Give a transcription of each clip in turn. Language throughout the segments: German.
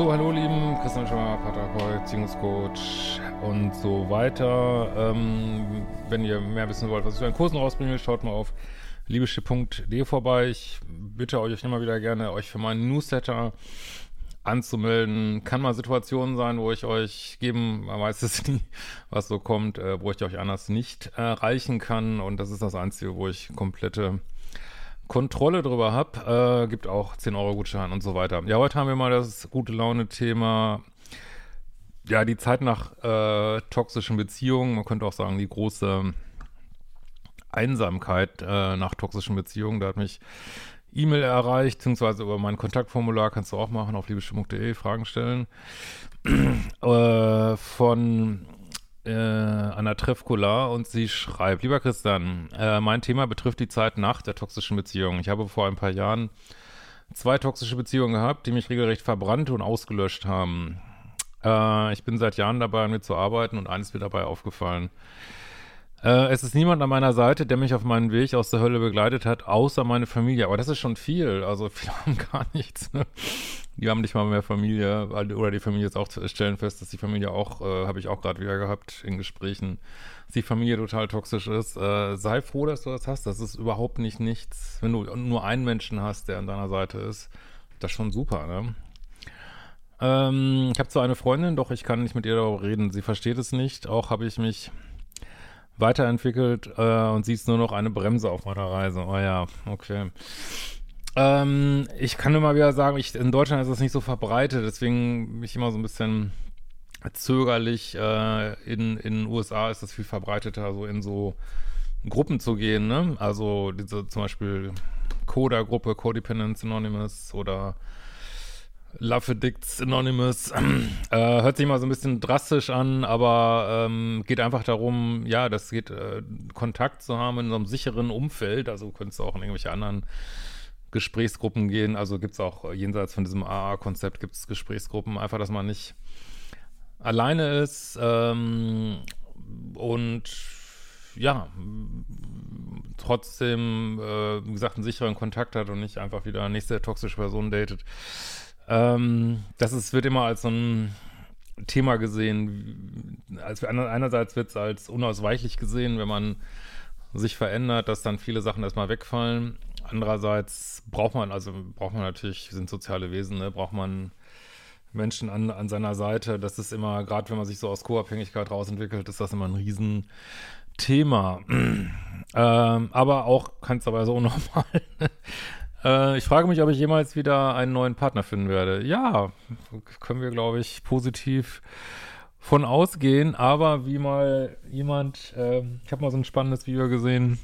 So, hallo lieben, Christian Schemmer, Paartherapeut, Beziehungscoach und so weiter. Ähm, wenn ihr mehr wissen wollt, was ich an Kursen rausbringe, schaut mal auf liebeschiff.de vorbei. Ich bitte euch immer wieder gerne, euch für meinen Newsletter anzumelden. Kann mal Situationen sein, wo ich euch geben, man weiß es nie, was so kommt, äh, wo ich euch anders nicht erreichen kann. Und das ist das Einzige, wo ich komplette Kontrolle drüber habe. Äh, gibt auch 10 Euro Gutschein und so weiter. Ja, heute haben wir mal das gute Laune-Thema. Ja, die Zeit nach äh, toxischen Beziehungen. Man könnte auch sagen, die große Einsamkeit äh, nach toxischen Beziehungen. Da hat mich E-Mail erreicht, beziehungsweise über mein Kontaktformular kannst du auch machen, auf liebestimmung.de Fragen stellen. äh, von äh, Anna Trefkula und sie schreibt, lieber Christian, äh, mein Thema betrifft die Zeit nach der toxischen Beziehung. Ich habe vor ein paar Jahren zwei toxische Beziehungen gehabt, die mich regelrecht verbrannt und ausgelöscht haben. Äh, ich bin seit Jahren dabei, an mir zu arbeiten und eines mir dabei aufgefallen. Äh, es ist niemand an meiner Seite, der mich auf meinen Weg aus der Hölle begleitet hat, außer meine Familie. Aber das ist schon viel. Also viele haben gar nichts. Ne? Die haben nicht mal mehr Familie. Oder die Familie ist auch stellen fest, dass die Familie auch, äh, habe ich auch gerade wieder gehabt in Gesprächen, dass die Familie total toxisch ist. Äh, sei froh, dass du das hast. Das ist überhaupt nicht nichts. Wenn du nur einen Menschen hast, der an deiner Seite ist, das ist schon super, ne? Ähm, ich habe zwar eine Freundin, doch ich kann nicht mit ihr darüber reden. Sie versteht es nicht. Auch habe ich mich weiterentwickelt äh, und sie ist nur noch eine Bremse auf meiner Reise. Oh ja, okay. Ähm, ich kann mal wieder sagen, ich, in Deutschland ist das nicht so verbreitet, deswegen mich immer so ein bisschen zögerlich. Äh, in in USA ist das viel verbreiteter, so in so Gruppen zu gehen, ne? Also diese zum Beispiel Coda-Gruppe, Codependence Anonymous oder Love Addicts Anonymous. Äh, hört sich mal so ein bisschen drastisch an, aber ähm, geht einfach darum, ja, das geht, äh, Kontakt zu haben in so einem sicheren Umfeld. Also du könntest auch in irgendwelche anderen Gesprächsgruppen gehen. Also gibt es auch jenseits von diesem AA-Konzept gibt es Gesprächsgruppen. Einfach, dass man nicht alleine ist ähm, und ja, trotzdem, äh, wie gesagt, einen sicheren Kontakt hat und nicht einfach wieder nächste toxische Person datet. Ähm, das ist, wird immer als so ein Thema gesehen. Als, einerseits wird es als unausweichlich gesehen, wenn man sich verändert, dass dann viele Sachen erstmal wegfallen. Andererseits braucht man, also braucht man natürlich, sind soziale Wesen, ne, braucht man Menschen an, an seiner Seite. Das ist immer, gerade wenn man sich so aus Co-Abhängigkeit rausentwickelt, ist das immer ein Riesenthema. ähm, aber auch kann es aber so normal. Äh, ich frage mich, ob ich jemals wieder einen neuen Partner finden werde. Ja, können wir, glaube ich, positiv von ausgehen. Aber wie mal jemand, äh, ich habe mal so ein spannendes Video gesehen,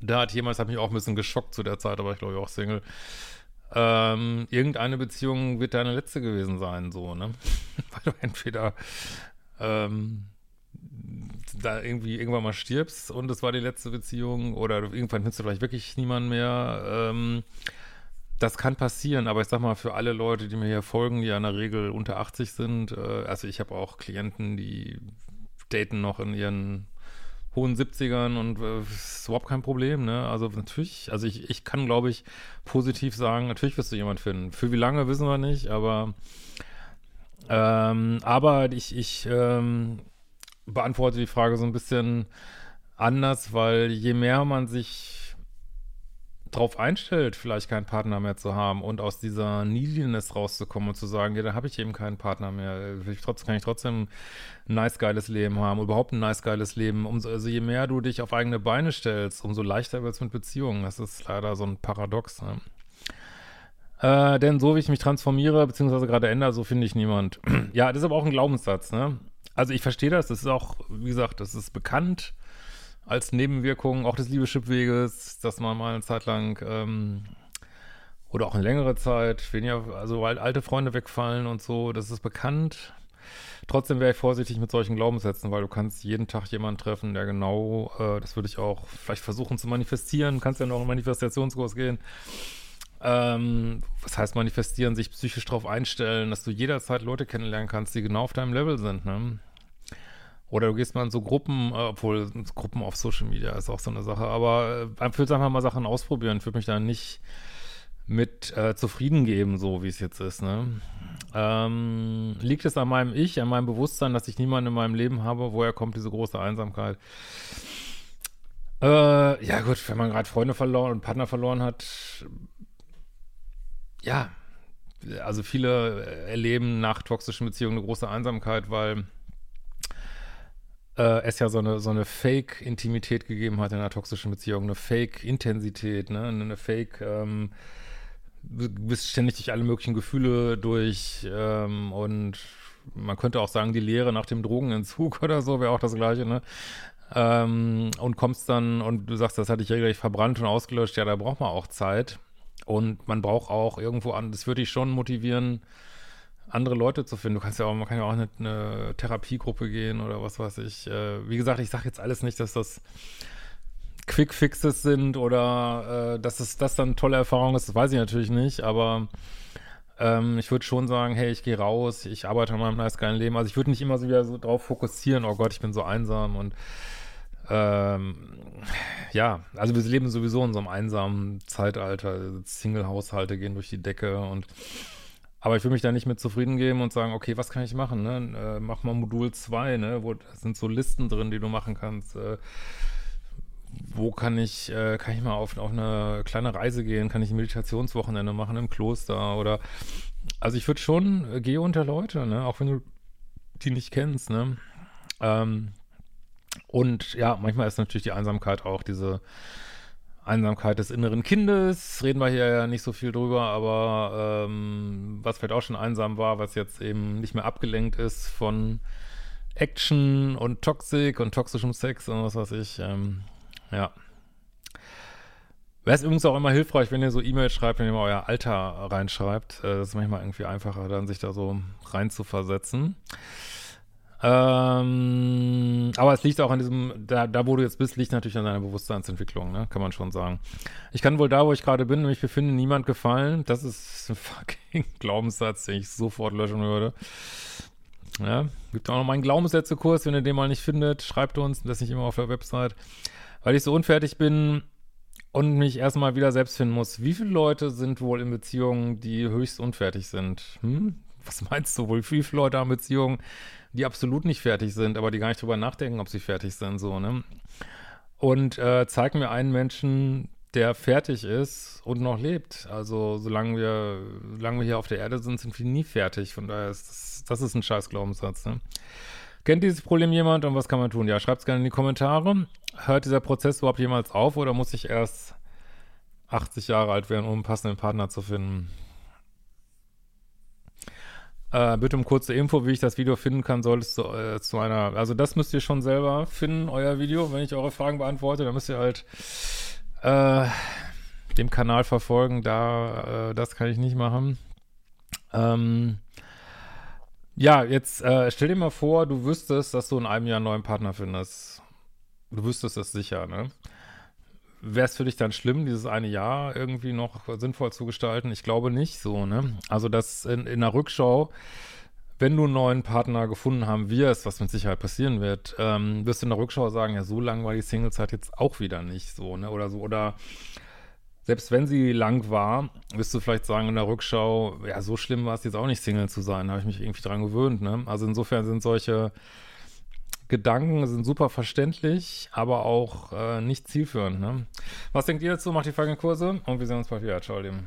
da hat jemand, das hat mich auch ein bisschen geschockt zu der Zeit, aber ich glaube ich auch Single. Ähm, irgendeine Beziehung wird deine letzte gewesen sein, so, ne? Weil du entweder ähm, da irgendwie irgendwann mal stirbst und es war die letzte Beziehung oder irgendwann findest du vielleicht wirklich niemanden mehr. Ähm, das kann passieren, aber ich sag mal, für alle Leute, die mir hier folgen, die ja in der Regel unter 80 sind, äh, also ich habe auch Klienten, die daten noch in ihren hohen 70ern und äh, ist überhaupt kein Problem, ne? Also natürlich, also ich, ich kann, glaube ich, positiv sagen, natürlich wirst du jemand finden. Für wie lange wissen wir nicht, aber ähm, aber ich, ich ähm, beantworte die Frage so ein bisschen anders, weil je mehr man sich darauf einstellt, vielleicht keinen Partner mehr zu haben und aus dieser Neediness rauszukommen und zu sagen, ja, da habe ich eben keinen Partner mehr, trotzdem, kann ich trotzdem ein nice geiles Leben haben, überhaupt ein nice geiles Leben. Umso, also je mehr du dich auf eigene Beine stellst, umso leichter wird es mit Beziehungen. Das ist leider so ein Paradox. Ne? Äh, denn so wie ich mich transformiere, beziehungsweise gerade ändere, so finde ich niemand. ja, das ist aber auch ein Glaubenssatz, ne? Also ich verstehe das, das ist auch, wie gesagt, das ist bekannt als Nebenwirkung auch des Liebeschipweges, dass man mal eine Zeit lang ähm, oder auch eine längere Zeit weniger, also weil alte Freunde wegfallen und so, das ist bekannt. Trotzdem wäre ich vorsichtig mit solchen Glaubenssätzen, weil du kannst jeden Tag jemanden treffen, der genau, äh, das würde ich auch vielleicht versuchen zu manifestieren, kannst ja noch einen Manifestationskurs gehen. Ähm, was heißt manifestieren, sich psychisch darauf einstellen, dass du jederzeit Leute kennenlernen kannst, die genau auf deinem Level sind, ne? Oder du gehst mal in so Gruppen, äh, obwohl Gruppen auf Social Media ist auch so eine Sache, aber äh, ich würde einfach mal Sachen ausprobieren, ich würde mich da nicht mit äh, zufrieden geben, so wie es jetzt ist, ne? Ähm, liegt es an meinem Ich, an meinem Bewusstsein, dass ich niemanden in meinem Leben habe? Woher kommt diese große Einsamkeit? Äh, ja gut, wenn man gerade Freunde verloren und Partner verloren hat, ja, also viele erleben nach toxischen Beziehungen eine große Einsamkeit, weil äh, es ja so eine, so eine Fake-Intimität gegeben hat in einer toxischen Beziehung, eine Fake-Intensität, ne? eine Fake- ähm, du bist ständig durch alle möglichen Gefühle durch ähm, und man könnte auch sagen, die Lehre nach dem Drogenentzug oder so wäre auch das Gleiche, ne? Ähm, und kommst dann und du sagst, das hatte ich regelrecht verbrannt und ausgelöscht, ja, da braucht man auch Zeit und man braucht auch irgendwo an, das würde dich schon motivieren, andere Leute zu finden. Du kannst ja auch, man kann ja auch in eine Therapiegruppe gehen oder was weiß ich. Äh, wie gesagt, ich sage jetzt alles nicht, dass das Quick Fixes sind oder äh, dass es das dann tolle Erfahrung ist, das weiß ich natürlich nicht, aber ähm, ich würde schon sagen, hey, ich gehe raus, ich arbeite an meinem nice geilen Leben. Also ich würde nicht immer so wieder so drauf fokussieren, oh Gott, ich bin so einsam und ähm, ja, also wir leben sowieso in so einem einsamen Zeitalter. Single-Haushalte gehen durch die Decke und aber ich will mich da nicht mit zufrieden geben und sagen, okay, was kann ich machen? Ne? Äh, mach mal Modul 2, ne? wo da sind so Listen drin, die du machen kannst. Äh, wo kann ich, äh, kann ich mal auf, auf eine kleine Reise gehen? Kann ich ein Meditationswochenende machen im Kloster? Oder also ich würde schon, äh, gehe unter Leute, ne? Auch wenn du die nicht kennst, ne? Ähm, und ja, manchmal ist natürlich die Einsamkeit auch diese Einsamkeit des inneren Kindes, reden wir hier ja nicht so viel drüber, aber ähm, was vielleicht auch schon einsam war, was jetzt eben nicht mehr abgelenkt ist von Action und Toxik und toxischem Sex und was weiß ich. Ähm, ja. Wäre es übrigens auch immer hilfreich, wenn ihr so E-Mails schreibt, wenn ihr mal euer Alter reinschreibt. Äh, das ist manchmal irgendwie einfacher, dann sich da so rein zu versetzen. Ähm, aber es liegt auch an diesem, da, da wo du jetzt bist, liegt natürlich an deiner Bewusstseinsentwicklung, ne? Kann man schon sagen. Ich kann wohl da, wo ich gerade bin, mich befinde, niemand gefallen. Das ist ein fucking Glaubenssatz, den ich sofort löschen würde. Ja, gibt auch noch meinen Glaubenssätze-Kurs, wenn ihr den mal nicht findet, schreibt uns, das nicht immer auf der Website weil ich so unfertig bin und mich erstmal wieder selbst finden muss. Wie viele Leute sind wohl in Beziehungen, die höchst unfertig sind? Hm? Was meinst du wohl? Viele Leute haben Beziehungen, die absolut nicht fertig sind, aber die gar nicht drüber nachdenken, ob sie fertig sind, so, ne? Und äh, zeig mir einen Menschen, der fertig ist und noch lebt. Also solange wir, solange wir hier auf der Erde sind, sind wir nie fertig. Von daher ist das, das ist ein scheiß Glaubenssatz, ne? Kennt dieses Problem jemand und was kann man tun? Ja, schreibt es gerne in die Kommentare. Hört dieser Prozess überhaupt jemals auf oder muss ich erst 80 Jahre alt werden, um einen passenden Partner zu finden? Äh, bitte um kurze Info, wie ich das Video finden kann, solltest du äh, zu einer, also das müsst ihr schon selber finden, euer Video, wenn ich eure Fragen beantworte, dann müsst ihr halt äh, dem Kanal verfolgen, da, äh, das kann ich nicht machen. Ähm, ja, jetzt äh, stell dir mal vor, du wüsstest, dass du in einem Jahr einen neuen Partner findest. Du wüsstest es sicher, ne? Wäre es für dich dann schlimm, dieses eine Jahr irgendwie noch sinnvoll zu gestalten? Ich glaube nicht so, ne? Also, dass in, in der Rückschau, wenn du einen neuen Partner gefunden haben wirst, was mit Sicherheit passieren wird, ähm, wirst du in der Rückschau sagen, ja, so lang war die Singlezeit jetzt auch wieder nicht so, ne? Oder so, oder selbst wenn sie lang war, wirst du vielleicht sagen in der Rückschau, ja, so schlimm war es jetzt auch nicht, Single zu sein, habe ich mich irgendwie dran gewöhnt, ne? Also insofern sind solche Gedanken sind super verständlich, aber auch äh, nicht zielführend, ne? Was denkt ihr dazu? Macht die folgenden Kurse und wir sehen uns bald wieder. Ciao, Lieben.